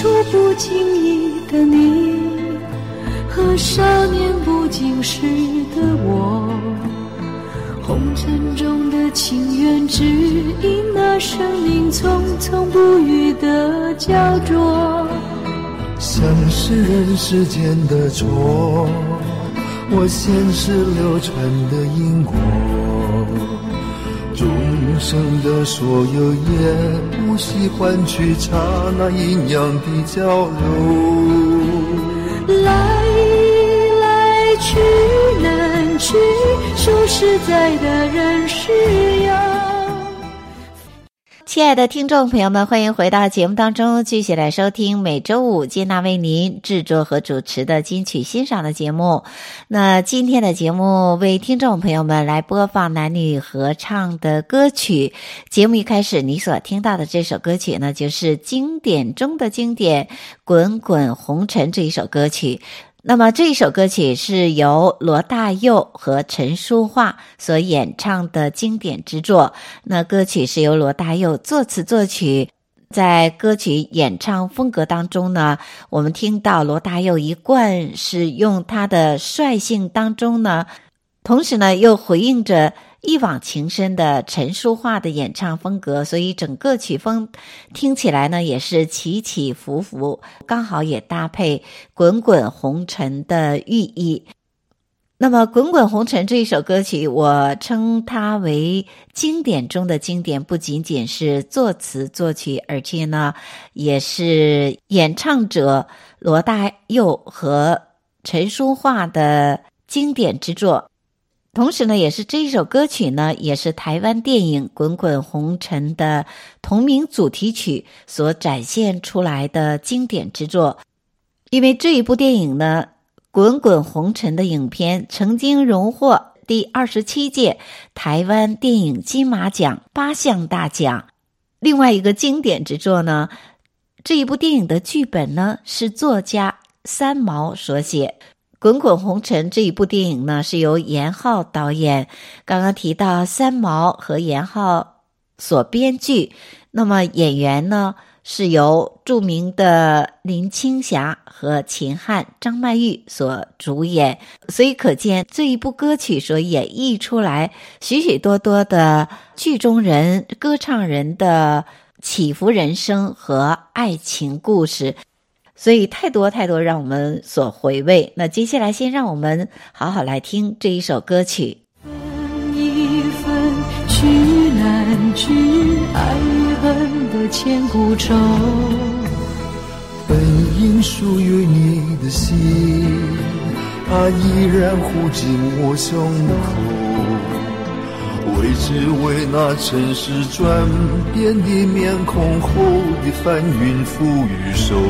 初不经意的你，和少年不经事的我，红尘中的情缘，只因那生命匆匆不语的焦灼，像是人世间的错，我前世流传的因果。生的所有也不惜换取刹那阴阳的交流。来来去难去，数十载的人世游。亲爱的听众朋友们，欢迎回到节目当中，继续来收听每周五接纳为您制作和主持的金曲欣赏的节目。那今天的节目为听众朋友们来播放男女合唱的歌曲。节目一开始，你所听到的这首歌曲呢，就是经典中的经典《滚滚红尘》这一首歌曲。那么这一首歌曲是由罗大佑和陈淑桦所演唱的经典之作。那歌曲是由罗大佑作词作曲，在歌曲演唱风格当中呢，我们听到罗大佑一贯是用他的率性当中呢，同时呢又回应着。一往情深的陈淑桦的演唱风格，所以整个曲风听起来呢也是起起伏伏，刚好也搭配《滚滚红尘》的寓意。那么，《滚滚红尘》这一首歌曲，我称它为经典中的经典，不仅仅是作词作曲，而且呢，也是演唱者罗大佑和陈淑桦的经典之作。同时呢，也是这一首歌曲呢，也是台湾电影《滚滚红尘》的同名主题曲所展现出来的经典之作。因为这一部电影呢，《滚滚红尘》的影片曾经荣获第二十七届台湾电影金马奖八项大奖。另外一个经典之作呢，这一部电影的剧本呢，是作家三毛所写。《滚滚红尘》这一部电影呢，是由严浩导演。刚刚提到三毛和严浩所编剧，那么演员呢是由著名的林青霞和秦汉、张曼玉所主演。所以可见这一部歌曲所演绎出来许许多多的剧中人、歌唱人的起伏人生和爱情故事。所以太多太多让我们所回味。那接下来，先让我们好好来听这一首歌曲。分一分，聚难聚，爱与恨的千古愁。本应属于你的心，它依然护紧我胸口。为只为那尘世转变的面孔后的翻云覆雨手。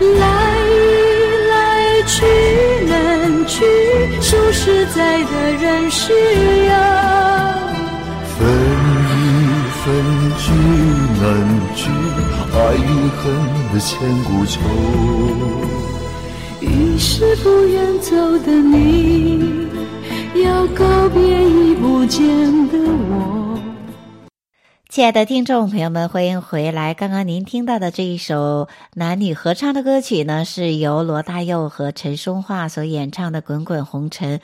来来去难去，数十载的人世游。分一分，聚难聚，爱与恨的千古愁。于是不愿走的你，要告别已不见的我。亲爱的听众朋友们，欢迎回来。刚刚您听到的这一首男女合唱的歌曲呢，是由罗大佑和陈淑桦所演唱的《滚滚红尘》。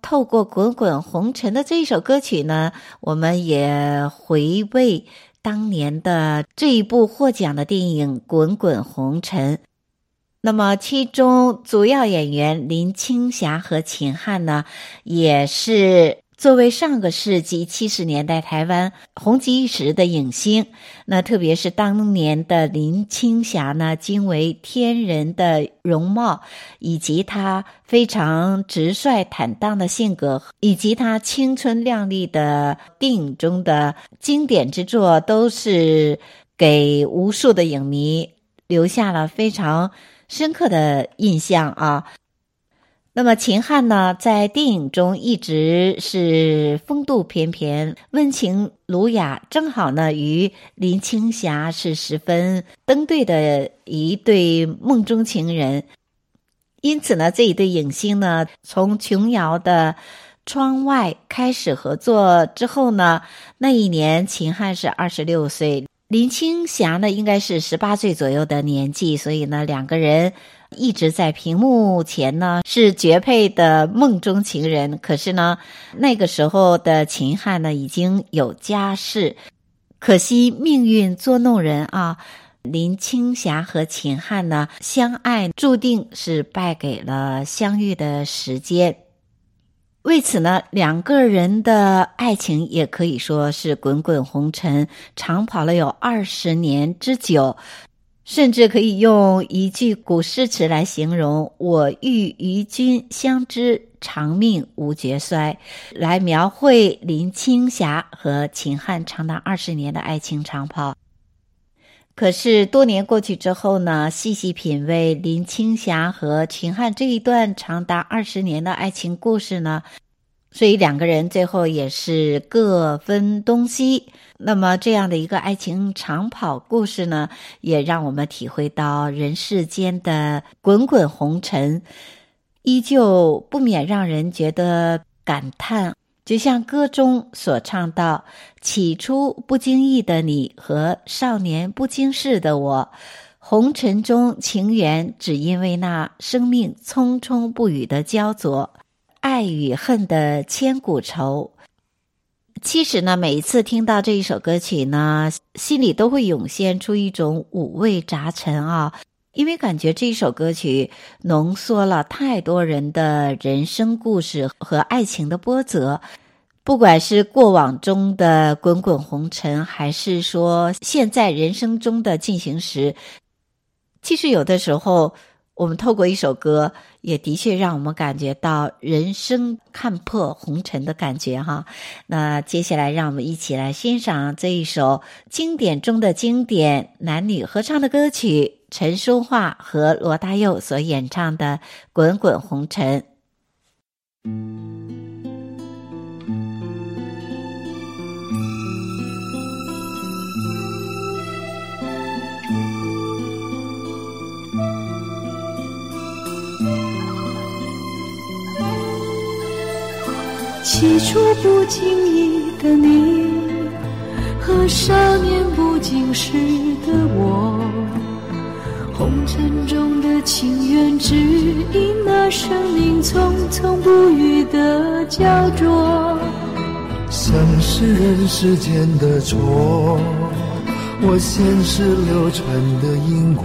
透过《滚滚红尘》的这一首歌曲呢，我们也回味当年的这一部获奖的电影《滚滚红尘》。那么，其中主要演员林青霞和秦汉呢，也是。作为上个世纪七十年代台湾红极一时的影星，那特别是当年的林青霞呢，惊为天人的容貌，以及她非常直率坦荡的性格，以及她青春靓丽的电影中的经典之作，都是给无数的影迷留下了非常深刻的印象啊。那么秦汉呢，在电影中一直是风度翩翩、温情儒雅，正好呢与林青霞是十分登对的一对梦中情人。因此呢，这一对影星呢，从琼瑶的《窗外》开始合作之后呢，那一年秦汉是二十六岁，林青霞呢应该是十八岁左右的年纪，所以呢，两个人。一直在屏幕前呢，是绝配的梦中情人。可是呢，那个时候的秦汉呢，已经有家室。可惜命运捉弄人啊！林青霞和秦汉呢，相爱注定是败给了相遇的时间。为此呢，两个人的爱情也可以说是滚滚红尘，长跑了有二十年之久。甚至可以用一句古诗词来形容：“我欲与君相知，长命无绝衰”，来描绘林青霞和秦汉长达二十年的爱情长跑。可是多年过去之后呢，细细品味林青霞和秦汉这一段长达二十年的爱情故事呢，所以两个人最后也是各分东西。那么这样的一个爱情长跑故事呢，也让我们体会到人世间的滚滚红尘，依旧不免让人觉得感叹。就像歌中所唱到：“起初不经意的你和少年不经事的我，红尘中情缘只因为那生命匆匆不语的焦灼。”爱与恨的千古愁。其实呢，每一次听到这一首歌曲呢，心里都会涌现出一种五味杂陈啊，因为感觉这一首歌曲浓缩了太多人的人生故事和爱情的波折，不管是过往中的滚滚红尘，还是说现在人生中的进行时，其实有的时候。我们透过一首歌，也的确让我们感觉到人生看破红尘的感觉哈。那接下来，让我们一起来欣赏这一首经典中的经典男女合唱的歌曲，陈淑桦和罗大佑所演唱的《滚滚红尘》。起初不经意的你，和少年不经事的我，红尘中的情缘，只因那生命匆匆不语的焦灼。像是人世间的错，我现实流传的因果。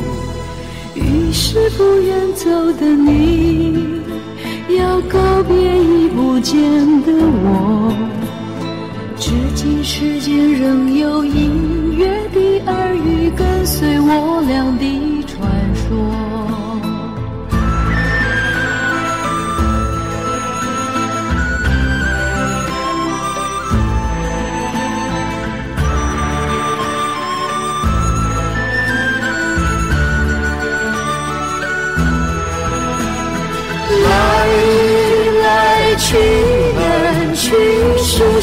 于是不愿走的你，要告别已不见的我。至今世间仍有隐约的耳语，跟随我俩的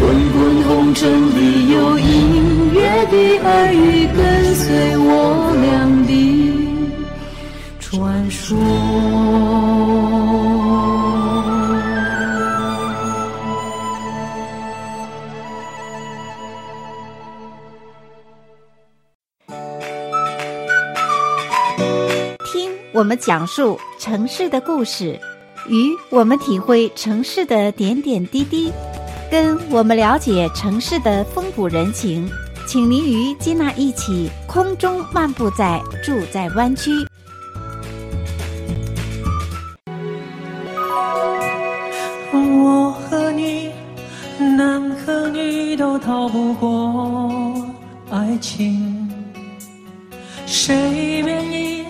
滚滚红尘里有隐约的耳语，跟随我俩的传说。听我们讲述城市的故事，与我们体会城市的点点滴滴。跟我们了解城市的风土人情，请您与金娜一起空中漫步在住在湾区。我和你，男和女都逃不过爱情，谁愿意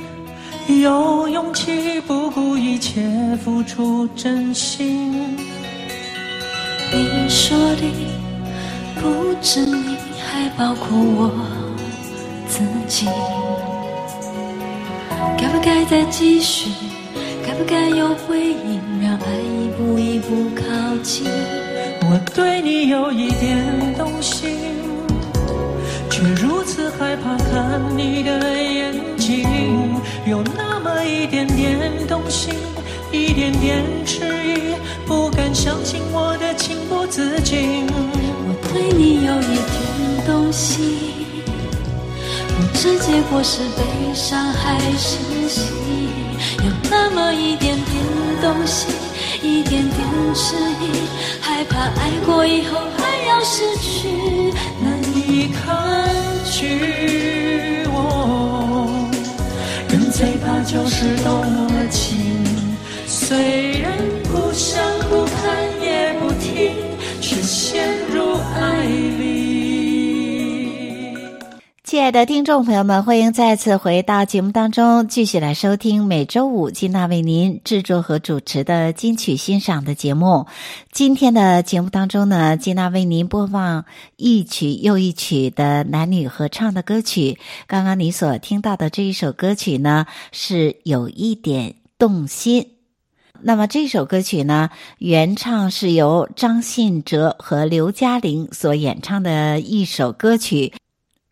有勇气不顾一切付出真心？你说的不止你，还包括我自己。该不该再继续？该不该有回应？让爱一步一步靠近。我对你有一点动心，却如此害怕看你的眼睛，有那么一点点动心，一点点迟疑，相信我的情不自禁。我对你有一点动心，不知结果是悲伤还是喜，有那么一点点动心，一点点迟疑，害怕爱过以后还要失去，难以抗拒。我人最怕就是动了情，虽然亲爱的听众朋友们，欢迎再次回到节目当中，继续来收听每周五金娜为您制作和主持的金曲欣赏的节目。今天的节目当中呢，金娜为您播放一曲又一曲的男女合唱的歌曲。刚刚你所听到的这一首歌曲呢，是有一点动心。那么这首歌曲呢，原唱是由张信哲和刘嘉玲所演唱的一首歌曲。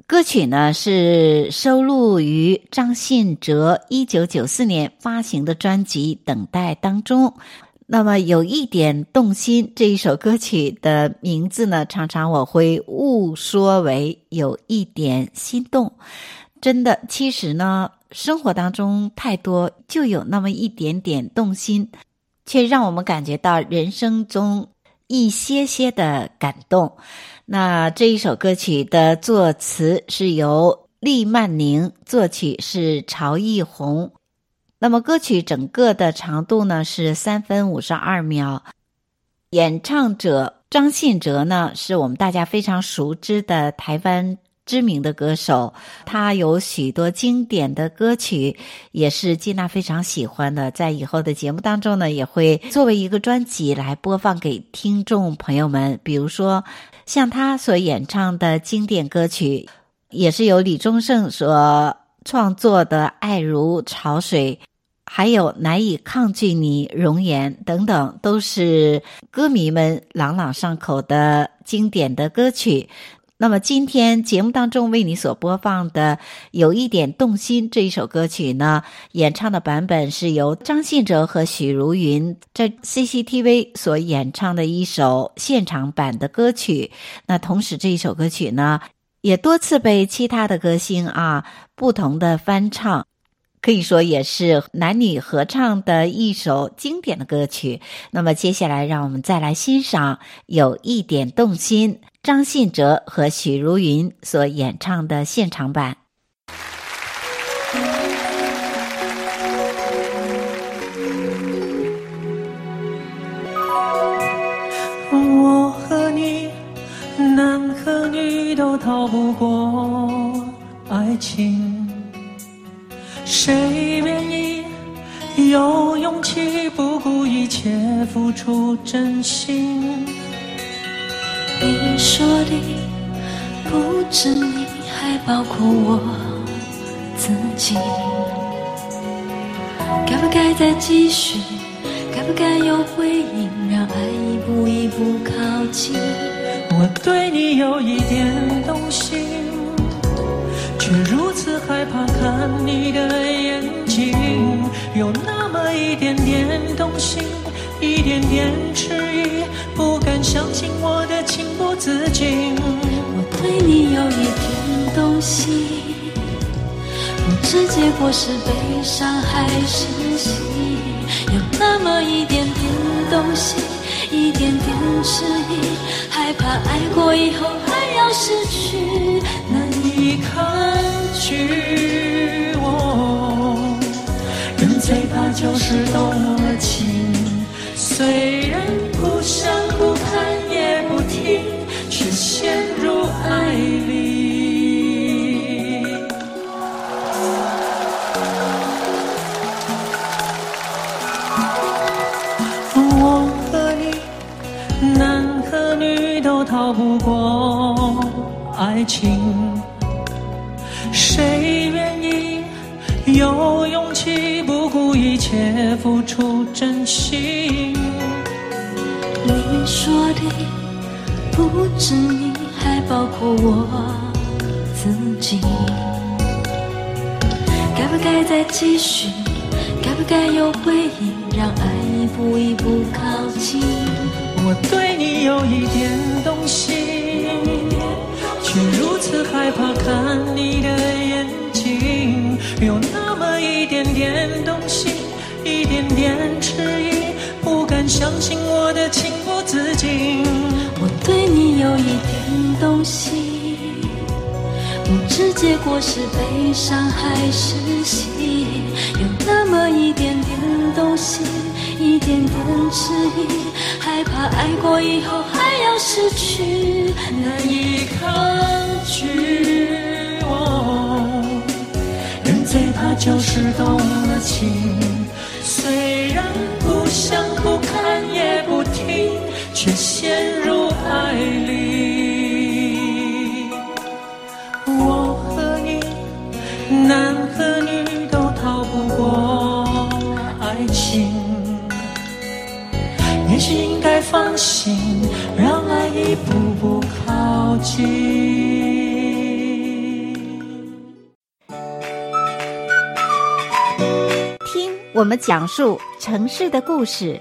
歌曲呢是收录于张信哲一九九四年发行的专辑《等待》当中。那么有一点动心，这一首歌曲的名字呢，常常我会误说为有一点心动。真的，其实呢，生活当中太多就有那么一点点动心，却让我们感觉到人生中一些些的感动。那这一首歌曲的作词是由厉曼宁，作曲是曹艺红。那么歌曲整个的长度呢是三分五十二秒。演唱者张信哲呢是我们大家非常熟知的台湾知名的歌手，他有许多经典的歌曲，也是金娜非常喜欢的。在以后的节目当中呢，也会作为一个专辑来播放给听众朋友们，比如说。像他所演唱的经典歌曲，也是由李宗盛所创作的《爱如潮水》，还有《难以抗拒你容颜》等等，都是歌迷们朗朗上口的经典的歌曲。那么今天节目当中为你所播放的《有一点动心》这一首歌曲呢，演唱的版本是由张信哲和许茹芸在 CCTV 所演唱的一首现场版的歌曲。那同时这一首歌曲呢，也多次被其他的歌星啊不同的翻唱，可以说也是男女合唱的一首经典的歌曲。那么接下来让我们再来欣赏《有一点动心》。张信哲和许茹芸所演唱的现场版。我和你，男和女都逃不过爱情，谁愿意有勇气不顾一切付出真心？说的不止你，还包括我自己。该不该再继续？该不该有回应？让爱一步一步靠近。我对你有一点动心，却如此害怕看你的眼睛。有那么一点点动心，一点点迟疑，不敢相信我的情不自禁。我对你有一点动心。不知结果是悲伤还是喜，有那么一点点动心，一点点迟疑，害怕爱过以后还要失去，难以抗拒。我人最怕就是动了情，虽然不想不看也不听，却陷入爱里。我和你，男和女都逃不过爱情，谁愿意有勇气不顾一切付出真心？说的不止你，还包括我自己。该不该再继续？该不该有回应？让爱一步一步靠近。我对你有一点动心，却如此害怕看你的眼睛，有那么一点点动心，一点点迟疑，不敢相信我的情不自禁。我对你有一点动心，不知结果是悲伤还是喜，有那么一点点动心，一点点迟疑。害怕爱过以后还要失去，难以抗拒。我人最怕就是动了情，虽然不想，陷入爱里。我和你，男和女都逃不过爱情。也许应该放心，让爱一步步靠近。听我们讲述城市的故事，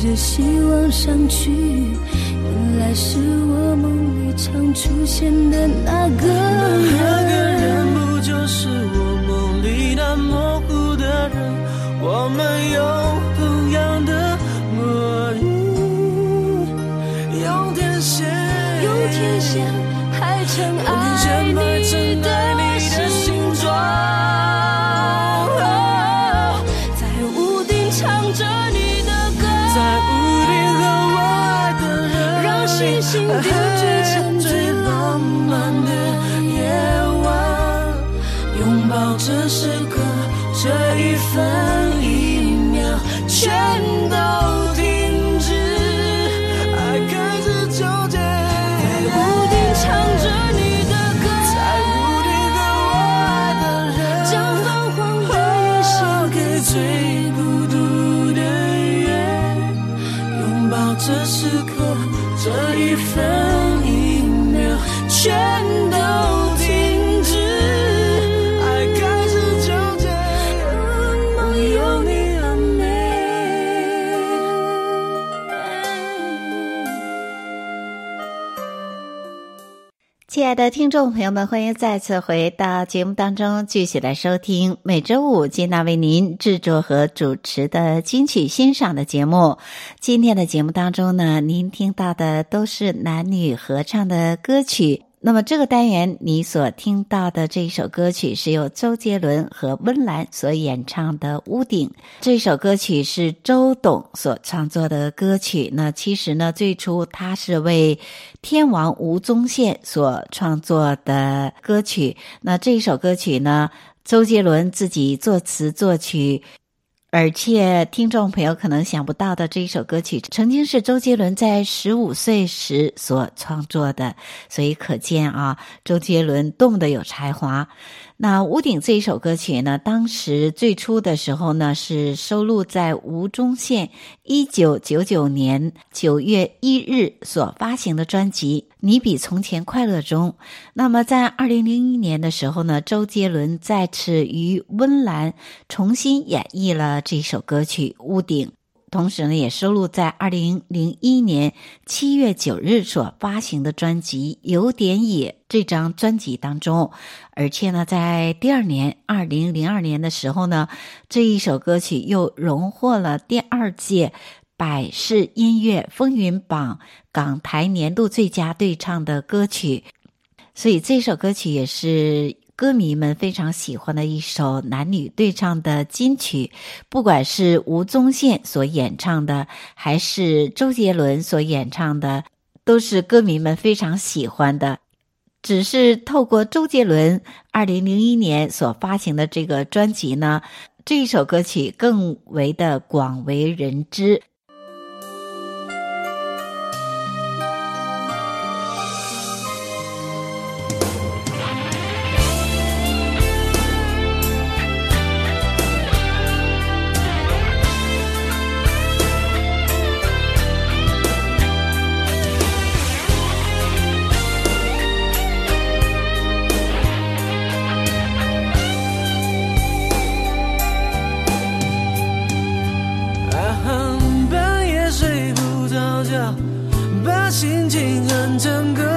着希望上去，原来是我梦里常出现的那个人。那个人不就是我梦里那模糊的人？我们有心的最沉最浪漫的夜晚，拥抱这时刻，这一分亲爱的听众朋友们，欢迎再次回到节目当中，继续来收听每周五金娜为您制作和主持的金曲欣赏的节目。今天的节目当中呢，您听到的都是男女合唱的歌曲。那么这个单元你所听到的这一首歌曲是由周杰伦和温岚所演唱的《屋顶》。这首歌曲是周董所创作的歌曲。那其实呢，最初他是为天王吴宗宪所创作的歌曲。那这首歌曲呢，周杰伦自己作词作曲。而且，听众朋友可能想不到的，这一首歌曲曾经是周杰伦在十五岁时所创作的，所以可见啊，周杰伦多么的有才华。那《屋顶》这一首歌曲呢，当时最初的时候呢，是收录在吴宗宪一九九九年九月一日所发行的专辑《你比从前快乐》中。那么在二零零一年的时候呢，周杰伦再次与温岚重新演绎了这首歌曲《屋顶》。同时呢，也收录在二零零一年七月九日所发行的专辑《有点野》这张专辑当中，而且呢，在第二年二零零二年的时候呢，这一首歌曲又荣获了第二届百事音乐风云榜港台年度最佳对唱的歌曲，所以这首歌曲也是。歌迷们非常喜欢的一首男女对唱的金曲，不管是吴宗宪所演唱的，还是周杰伦所演唱的，都是歌迷们非常喜欢的。只是透过周杰伦二零零一年所发行的这个专辑呢，这一首歌曲更为的广为人知。心情很诚恳。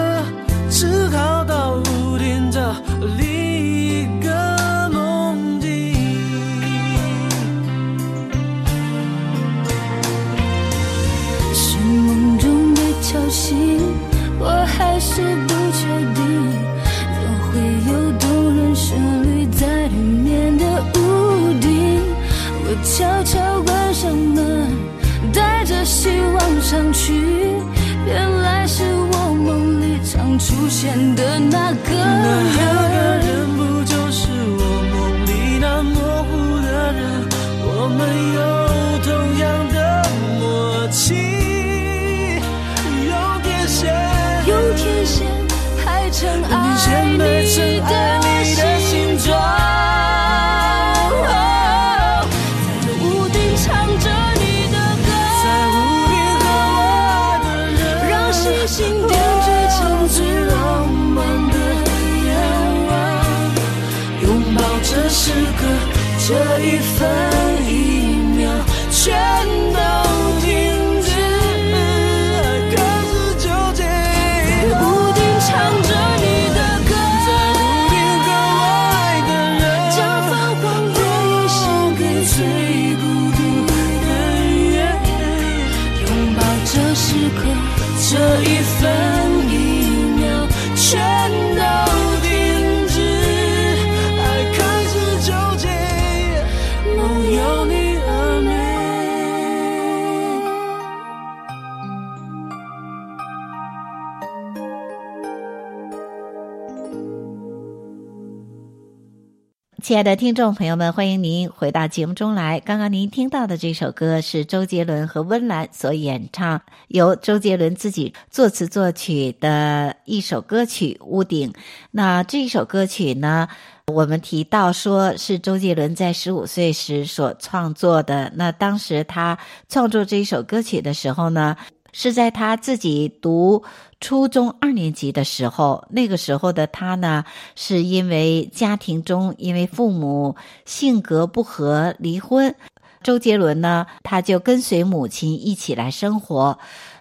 亲爱的听众朋友们，欢迎您回到节目中来。刚刚您听到的这首歌是周杰伦和温岚所演唱，由周杰伦自己作词作曲的一首歌曲《屋顶》。那这一首歌曲呢，我们提到说是周杰伦在十五岁时所创作的。那当时他创作这一首歌曲的时候呢，是在他自己读初中二年级的时候，那个时候的他呢，是因为家庭中因为父母性格不合离婚，周杰伦呢，他就跟随母亲一起来生活。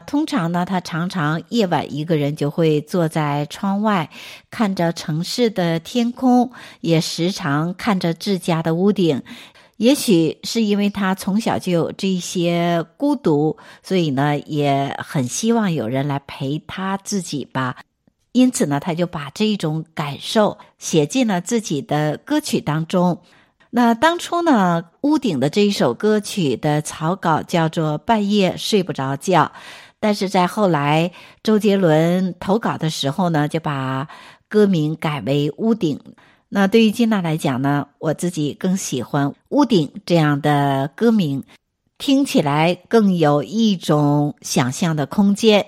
通常呢，他常常夜晚一个人就会坐在窗外，看着城市的天空，也时常看着自家的屋顶。也许是因为他从小就有这些孤独，所以呢，也很希望有人来陪他自己吧。因此呢，他就把这种感受写进了自己的歌曲当中。那当初呢，屋顶的这一首歌曲的草稿叫做《半夜睡不着觉》，但是在后来周杰伦投稿的时候呢，就把歌名改为《屋顶》。那对于金娜来讲呢，我自己更喜欢“屋顶”这样的歌名，听起来更有一种想象的空间。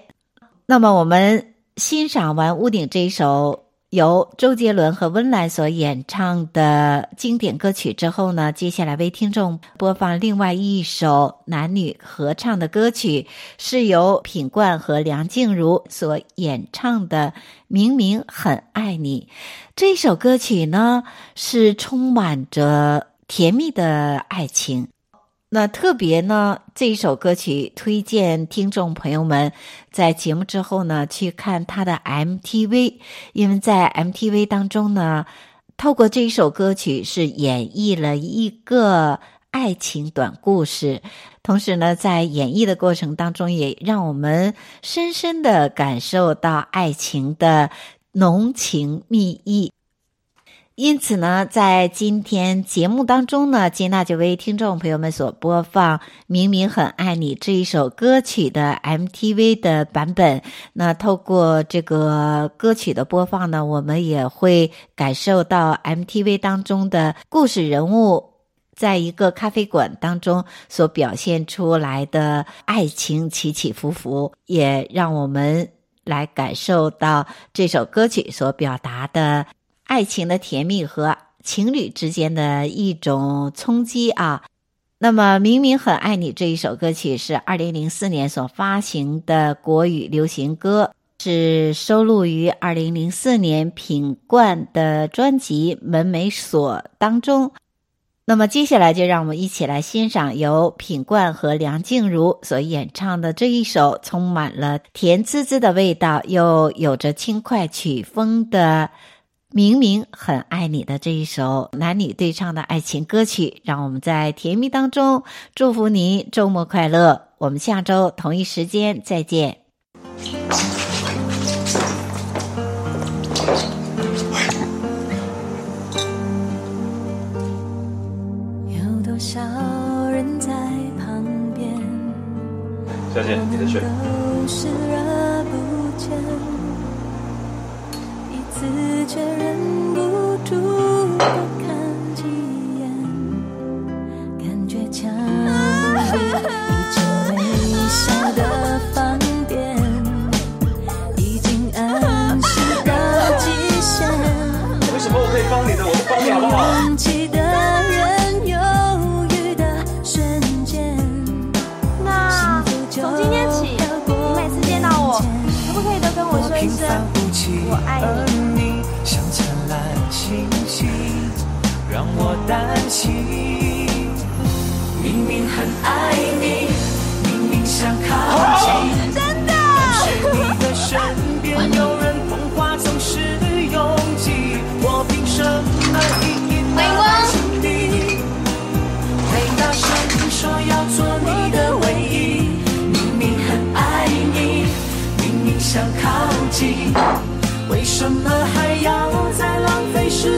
那么，我们欣赏完《屋顶》这首。由周杰伦和温岚所演唱的经典歌曲之后呢，接下来为听众播放另外一首男女合唱的歌曲，是由品冠和梁静茹所演唱的《明明很爱你》。这首歌曲呢，是充满着甜蜜的爱情。那特别呢，这一首歌曲推荐听众朋友们在节目之后呢，去看他的 MTV，因为在 MTV 当中呢，透过这一首歌曲是演绎了一个爱情短故事，同时呢，在演绎的过程当中，也让我们深深的感受到爱情的浓情蜜意。因此呢，在今天节目当中呢，金娜就为听众朋友们所播放《明明很爱你》这一首歌曲的 MTV 的版本。那透过这个歌曲的播放呢，我们也会感受到 MTV 当中的故事人物在一个咖啡馆当中所表现出来的爱情起起伏伏，也让我们来感受到这首歌曲所表达的。爱情的甜蜜和情侣之间的一种冲击啊！那么，明明很爱你这一首歌曲是二零零四年所发行的国语流行歌，是收录于二零零四年品冠的专辑《门没锁》当中。那么，接下来就让我们一起来欣赏由品冠和梁静茹所演唱的这一首充满了甜滋滋的味道，又有着轻快曲风的。明明很爱你的这一首男女对唱的爱情歌曲，让我们在甜蜜当中祝福您周末快乐。我们下周同一时间再见。再见，你的水。却忍不住而你像灿烂星星？让我担心。明明很爱你，明明想靠近，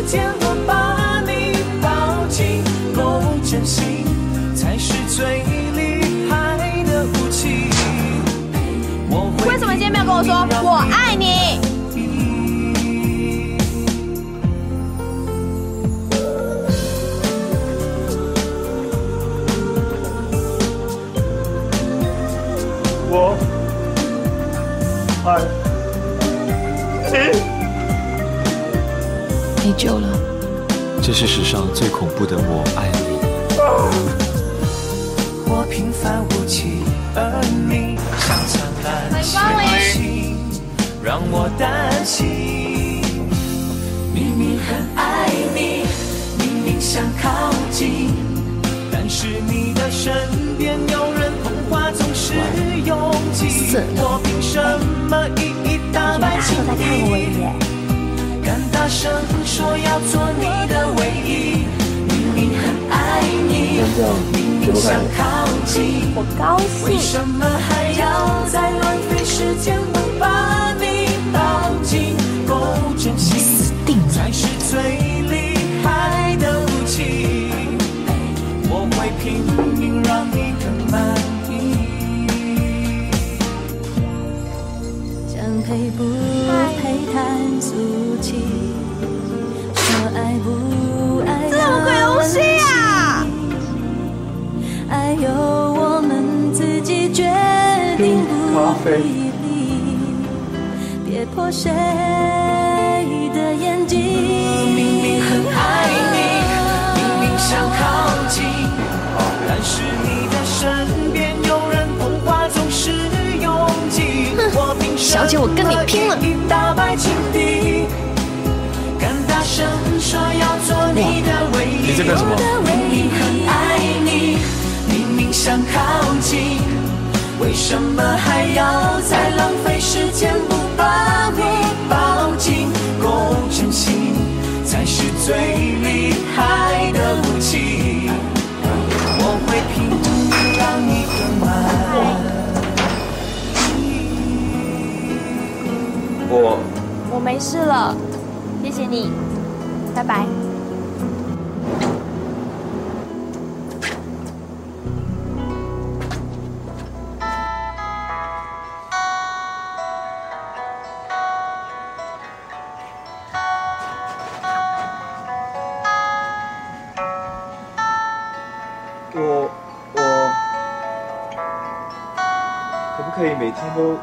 见我把你抱紧，不真心才是最厉害的武器。为什么今天没有跟我说我爱你？我爱。救了。这是史上最恐怖的我爱你。我平凡无奇，而你像灿烂星星，让我担心。明明很爱你，明明想靠近，但是你的身边有人，童话总是拥挤。我凭什么一一打败情敌？敢大声说要做你的唯一，明明很爱你，明明想靠近，我高兴。为什么还要再浪费时间不把你抱紧？够真心才是最厉害的武器。我会拼命让你更满意。将配不配谈俗气，鬼东西啊？爱由我们自己决定，不必别破谁的眼睛。明明很爱你，明明想靠近，但是你的身边有人，童话总是拥挤。我凭什么小姐，我跟你拼了！打败情敌，敢大声说要做你的唯一。你在干什么？明明很爱你，明明想靠近，为什么还要再浪费时间不把你抱紧？够真心才是最厉害的武器。我会拼命让你更满意。我我没事了，谢谢你，拜拜。每天都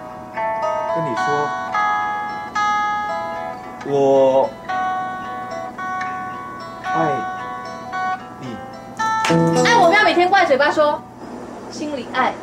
跟你说，我爱你？爱我们要每天挂嘴巴说，心里爱